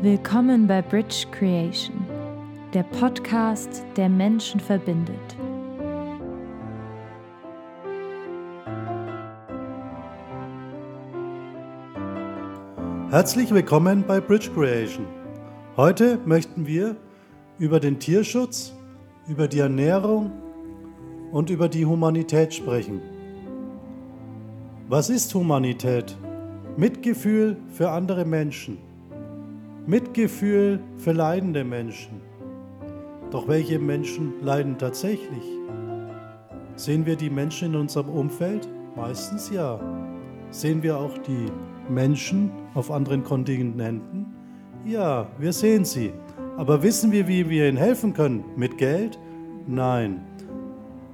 Willkommen bei Bridge Creation, der Podcast, der Menschen verbindet. Herzlich willkommen bei Bridge Creation. Heute möchten wir über den Tierschutz, über die Ernährung und über die Humanität sprechen. Was ist Humanität? Mitgefühl für andere Menschen. Mitgefühl für leidende Menschen. Doch welche Menschen leiden tatsächlich? Sehen wir die Menschen in unserem Umfeld? Meistens ja. Sehen wir auch die Menschen auf anderen Kontinenten? Ja, wir sehen sie. Aber wissen wir, wie wir ihnen helfen können? Mit Geld? Nein.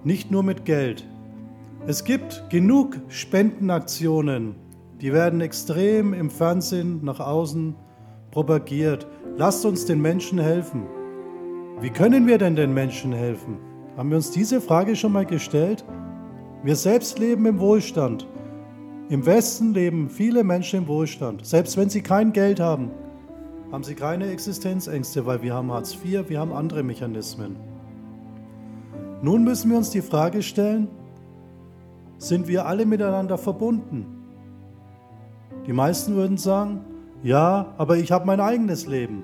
Nicht nur mit Geld. Es gibt genug Spendenaktionen, die werden extrem im Fernsehen nach außen propagiert. Lasst uns den Menschen helfen. Wie können wir denn den Menschen helfen? Haben wir uns diese Frage schon mal gestellt? Wir selbst leben im Wohlstand. Im Westen leben viele Menschen im Wohlstand. Selbst wenn sie kein Geld haben, haben sie keine Existenzängste, weil wir haben Hartz IV, wir haben andere Mechanismen. Nun müssen wir uns die Frage stellen, sind wir alle miteinander verbunden? Die meisten würden sagen, ja, aber ich habe mein eigenes Leben.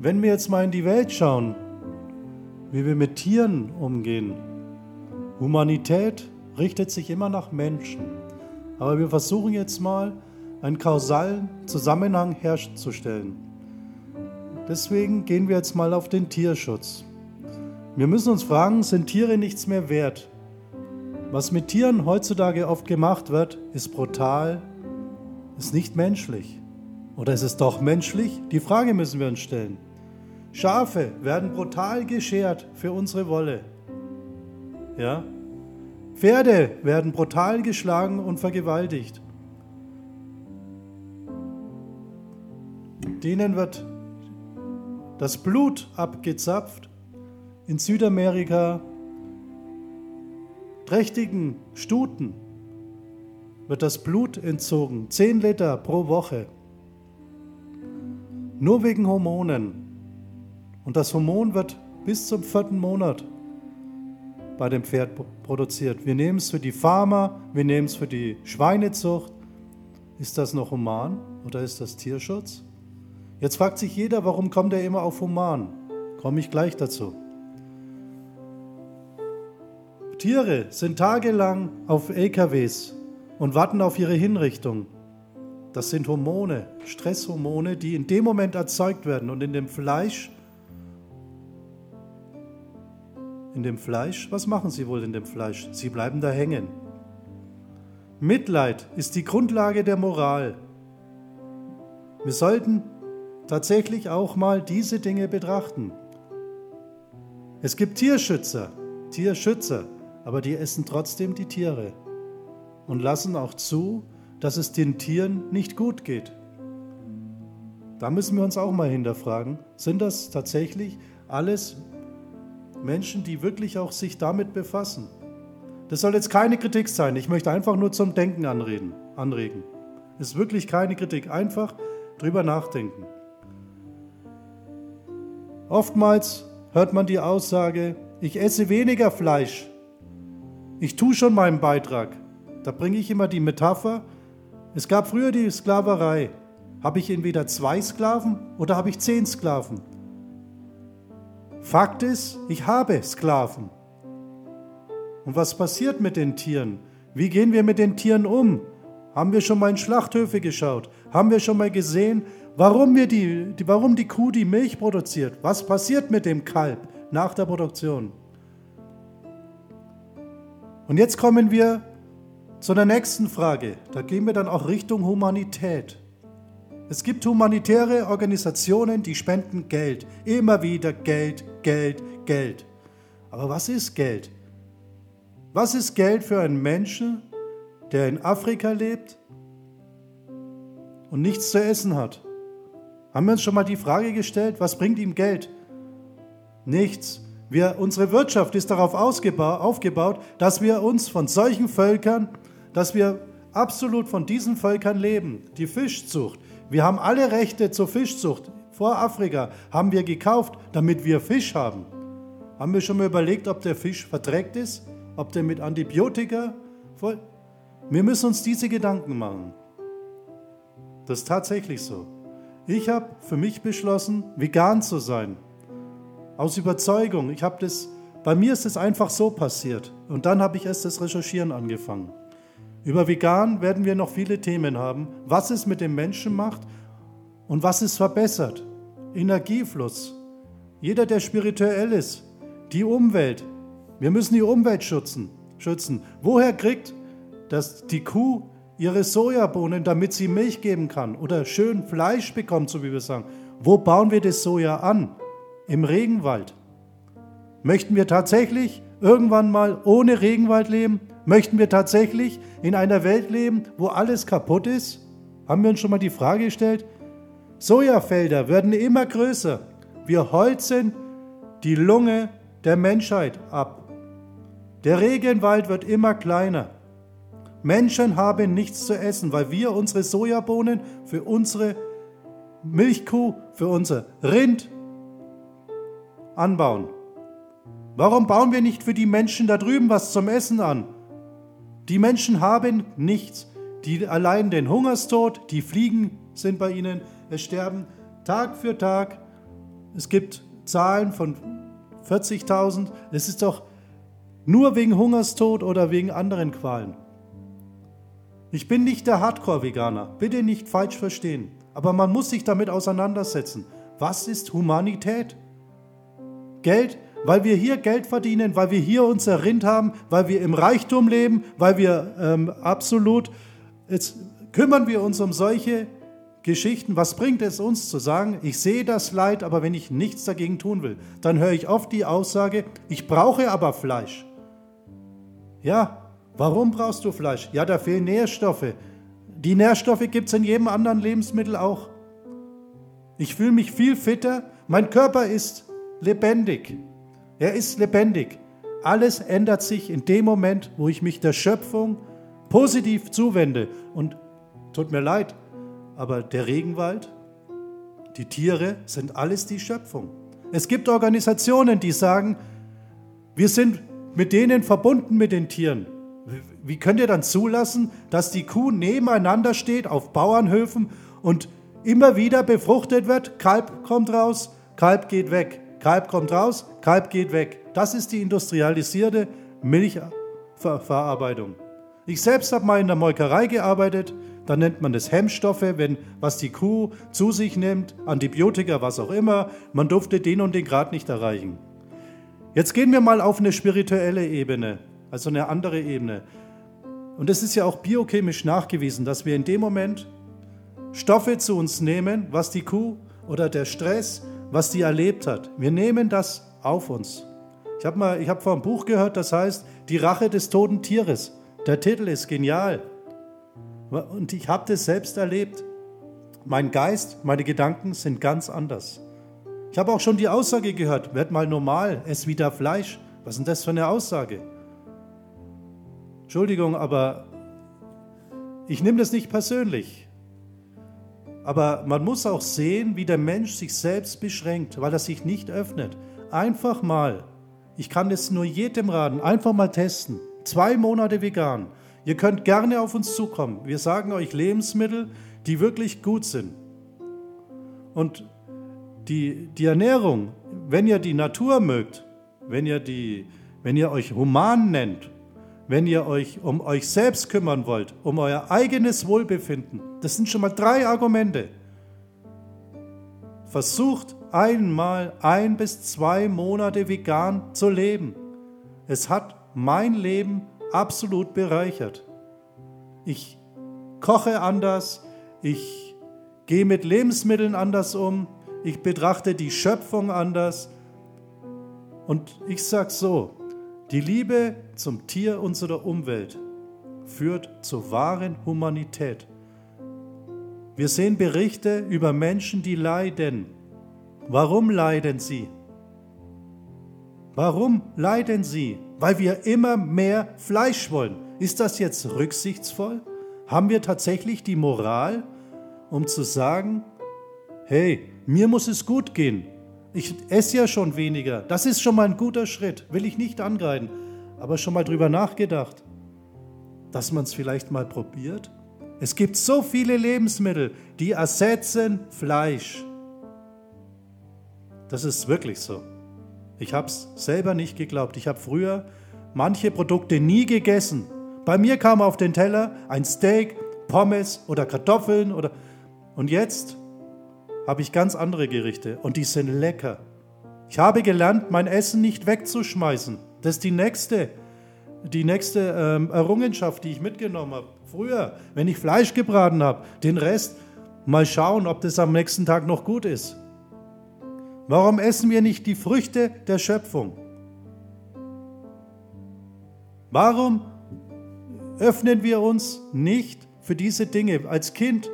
Wenn wir jetzt mal in die Welt schauen, wie wir mit Tieren umgehen, Humanität richtet sich immer nach Menschen. Aber wir versuchen jetzt mal einen kausalen Zusammenhang herzustellen. Deswegen gehen wir jetzt mal auf den Tierschutz. Wir müssen uns fragen, sind Tiere nichts mehr wert? Was mit Tieren heutzutage oft gemacht wird, ist brutal, ist nicht menschlich. Oder ist es doch menschlich? Die Frage müssen wir uns stellen. Schafe werden brutal geschert für unsere Wolle. Ja? Pferde werden brutal geschlagen und vergewaltigt. Denen wird das Blut abgezapft. In Südamerika trächtigen Stuten wird das Blut entzogen, 10 Liter pro Woche. Nur wegen Hormonen. Und das Hormon wird bis zum vierten Monat bei dem Pferd produziert. Wir nehmen es für die Farmer, wir nehmen es für die Schweinezucht. Ist das noch human oder ist das Tierschutz? Jetzt fragt sich jeder, warum kommt er immer auf human? Komme ich gleich dazu. Tiere sind tagelang auf LKWs und warten auf ihre Hinrichtung. Das sind Hormone, Stresshormone, die in dem Moment erzeugt werden und in dem Fleisch. In dem Fleisch, was machen sie wohl in dem Fleisch? Sie bleiben da hängen. Mitleid ist die Grundlage der Moral. Wir sollten tatsächlich auch mal diese Dinge betrachten. Es gibt Tierschützer, Tierschützer, aber die essen trotzdem die Tiere und lassen auch zu, dass es den Tieren nicht gut geht. Da müssen wir uns auch mal hinterfragen, sind das tatsächlich alles Menschen, die wirklich auch sich damit befassen? Das soll jetzt keine Kritik sein, ich möchte einfach nur zum Denken anreden, anregen. Ist wirklich keine Kritik, einfach drüber nachdenken. Oftmals hört man die Aussage, ich esse weniger Fleisch, ich tue schon meinen Beitrag. Da bringe ich immer die Metapher. Es gab früher die Sklaverei. Habe ich entweder zwei Sklaven oder habe ich zehn Sklaven? Fakt ist, ich habe Sklaven. Und was passiert mit den Tieren? Wie gehen wir mit den Tieren um? Haben wir schon mal in Schlachthöfe geschaut? Haben wir schon mal gesehen, warum, wir die, die, warum die Kuh die Milch produziert? Was passiert mit dem Kalb nach der Produktion? Und jetzt kommen wir zu der nächsten Frage. Da gehen wir dann auch Richtung Humanität. Es gibt humanitäre Organisationen, die spenden Geld. Immer wieder Geld, Geld, Geld. Aber was ist Geld? Was ist Geld für einen Menschen, der in Afrika lebt und nichts zu essen hat? Haben wir uns schon mal die Frage gestellt, was bringt ihm Geld? Nichts. Wir, unsere Wirtschaft ist darauf aufgebaut, dass wir uns von solchen Völkern, dass wir absolut von diesen Völkern leben. Die Fischzucht, Wir haben alle Rechte zur Fischzucht vor Afrika, haben wir gekauft, damit wir Fisch haben. Haben wir schon mal überlegt, ob der Fisch verträgt ist? Ob der mit Antibiotika voll. Wir müssen uns diese Gedanken machen. Das ist tatsächlich so. Ich habe für mich beschlossen, vegan zu sein. Aus Überzeugung. Ich habe das, bei mir ist es einfach so passiert. Und dann habe ich erst das Recherchieren angefangen. Über vegan werden wir noch viele Themen haben, was es mit dem Menschen macht und was es verbessert. Energiefluss. Jeder, der spirituell ist, die Umwelt. Wir müssen die Umwelt schützen. schützen. Woher kriegt das die Kuh ihre Sojabohnen, damit sie Milch geben kann oder schön Fleisch bekommt, so wie wir sagen. Wo bauen wir das Soja an? Im Regenwald. Möchten wir tatsächlich irgendwann mal ohne Regenwald leben? Möchten wir tatsächlich in einer Welt leben, wo alles kaputt ist? Haben wir uns schon mal die Frage gestellt? Sojafelder werden immer größer. Wir holzen die Lunge der Menschheit ab. Der Regenwald wird immer kleiner. Menschen haben nichts zu essen, weil wir unsere Sojabohnen für unsere Milchkuh, für unser Rind anbauen. Warum bauen wir nicht für die Menschen da drüben was zum Essen an? Die Menschen haben nichts. Die allein den Hungerstod, die Fliegen sind bei ihnen, es sterben Tag für Tag. Es gibt Zahlen von 40.000. Es ist doch nur wegen Hungerstod oder wegen anderen Qualen. Ich bin nicht der Hardcore-Veganer, bitte nicht falsch verstehen, aber man muss sich damit auseinandersetzen. Was ist Humanität? Geld, weil wir hier Geld verdienen, weil wir hier unser Rind haben, weil wir im Reichtum leben, weil wir ähm, absolut, jetzt kümmern wir uns um solche Geschichten. Was bringt es uns zu sagen, ich sehe das Leid, aber wenn ich nichts dagegen tun will, dann höre ich oft die Aussage, ich brauche aber Fleisch. Ja, Warum brauchst du Fleisch? Ja, da fehlen Nährstoffe. Die Nährstoffe gibt es in jedem anderen Lebensmittel auch. Ich fühle mich viel fitter. Mein Körper ist lebendig. Er ist lebendig. Alles ändert sich in dem Moment, wo ich mich der Schöpfung positiv zuwende. Und tut mir leid, aber der Regenwald, die Tiere sind alles die Schöpfung. Es gibt Organisationen, die sagen, wir sind mit denen verbunden mit den Tieren. Wie könnt ihr dann zulassen, dass die Kuh nebeneinander steht auf Bauernhöfen und immer wieder befruchtet wird? Kalb kommt raus, Kalb geht weg. Kalb kommt raus, Kalb geht weg. Das ist die industrialisierte Milchverarbeitung. Ich selbst habe mal in der Molkerei gearbeitet. Da nennt man das Hemmstoffe, wenn was die Kuh zu sich nimmt, Antibiotika, was auch immer. Man durfte den und den Grad nicht erreichen. Jetzt gehen wir mal auf eine spirituelle Ebene also eine andere Ebene. Und es ist ja auch biochemisch nachgewiesen, dass wir in dem Moment Stoffe zu uns nehmen, was die Kuh oder der Stress, was die erlebt hat. Wir nehmen das auf uns. Ich habe mal, ich habe vor einem Buch gehört, das heißt Die Rache des toten Tieres. Der Titel ist genial. Und ich habe das selbst erlebt. Mein Geist, meine Gedanken sind ganz anders. Ich habe auch schon die Aussage gehört, werd mal normal, ess wieder Fleisch. Was ist denn das für eine Aussage? Entschuldigung, aber ich nehme das nicht persönlich. Aber man muss auch sehen, wie der Mensch sich selbst beschränkt, weil er sich nicht öffnet. Einfach mal, ich kann es nur jedem raten, einfach mal testen. Zwei Monate vegan. Ihr könnt gerne auf uns zukommen. Wir sagen euch Lebensmittel, die wirklich gut sind. Und die, die Ernährung, wenn ihr die Natur mögt, wenn ihr, die, wenn ihr euch human nennt, wenn ihr euch um euch selbst kümmern wollt, um euer eigenes Wohlbefinden, das sind schon mal drei Argumente. Versucht einmal ein bis zwei Monate vegan zu leben. Es hat mein Leben absolut bereichert. Ich koche anders, ich gehe mit Lebensmitteln anders um, ich betrachte die Schöpfung anders. Und ich sage so, die Liebe zum Tier unserer Umwelt führt zur wahren Humanität. Wir sehen Berichte über Menschen, die leiden. Warum leiden sie? Warum leiden sie? Weil wir immer mehr Fleisch wollen. Ist das jetzt rücksichtsvoll? Haben wir tatsächlich die Moral, um zu sagen, hey, mir muss es gut gehen. Ich esse ja schon weniger. Das ist schon mal ein guter Schritt. Will ich nicht angreifen. Aber schon mal drüber nachgedacht, dass man es vielleicht mal probiert? Es gibt so viele Lebensmittel, die ersetzen Fleisch. Das ist wirklich so. Ich habe es selber nicht geglaubt. Ich habe früher manche Produkte nie gegessen. Bei mir kam auf den Teller ein Steak, Pommes oder Kartoffeln oder und jetzt habe ich ganz andere Gerichte und die sind lecker. Ich habe gelernt, mein Essen nicht wegzuschmeißen. Das ist die nächste, die nächste ähm, Errungenschaft, die ich mitgenommen habe. Früher, wenn ich Fleisch gebraten habe, den Rest mal schauen, ob das am nächsten Tag noch gut ist. Warum essen wir nicht die Früchte der Schöpfung? Warum öffnen wir uns nicht für diese Dinge? Als Kind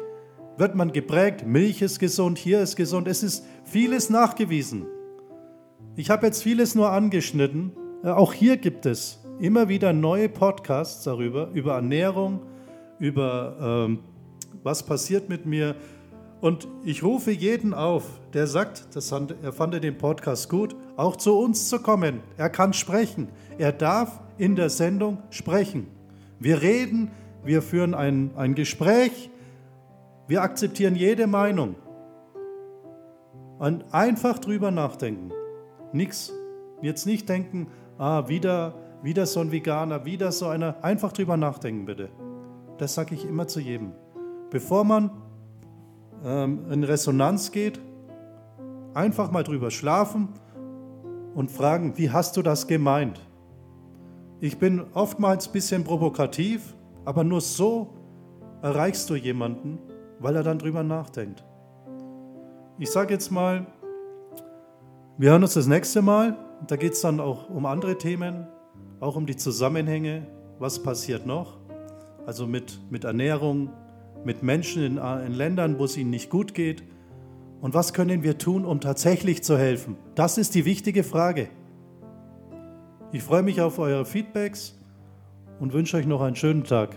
wird man geprägt, Milch ist gesund, hier ist gesund, es ist vieles nachgewiesen. Ich habe jetzt vieles nur angeschnitten. Äh, auch hier gibt es immer wieder neue Podcasts darüber, über Ernährung, über ähm, was passiert mit mir, und ich rufe jeden auf, der sagt, fand, er fand den Podcast gut, auch zu uns zu kommen. Er kann sprechen. Er darf in der Sendung sprechen. Wir reden, wir führen ein, ein Gespräch, wir akzeptieren jede Meinung. Und einfach drüber nachdenken. Nichts. Jetzt nicht denken, ah, wieder, wieder so ein Veganer, wieder so einer. Einfach drüber nachdenken, bitte. Das sage ich immer zu jedem. Bevor man ähm, in Resonanz geht, einfach mal drüber schlafen und fragen, wie hast du das gemeint? Ich bin oftmals ein bisschen provokativ, aber nur so erreichst du jemanden, weil er dann drüber nachdenkt. Ich sage jetzt mal, wir hören uns das nächste Mal. Da geht es dann auch um andere Themen, auch um die Zusammenhänge, was passiert noch. Also mit, mit Ernährung, mit Menschen in, in Ländern, wo es ihnen nicht gut geht? Und was können wir tun, um tatsächlich zu helfen? Das ist die wichtige Frage. Ich freue mich auf eure Feedbacks und wünsche euch noch einen schönen Tag.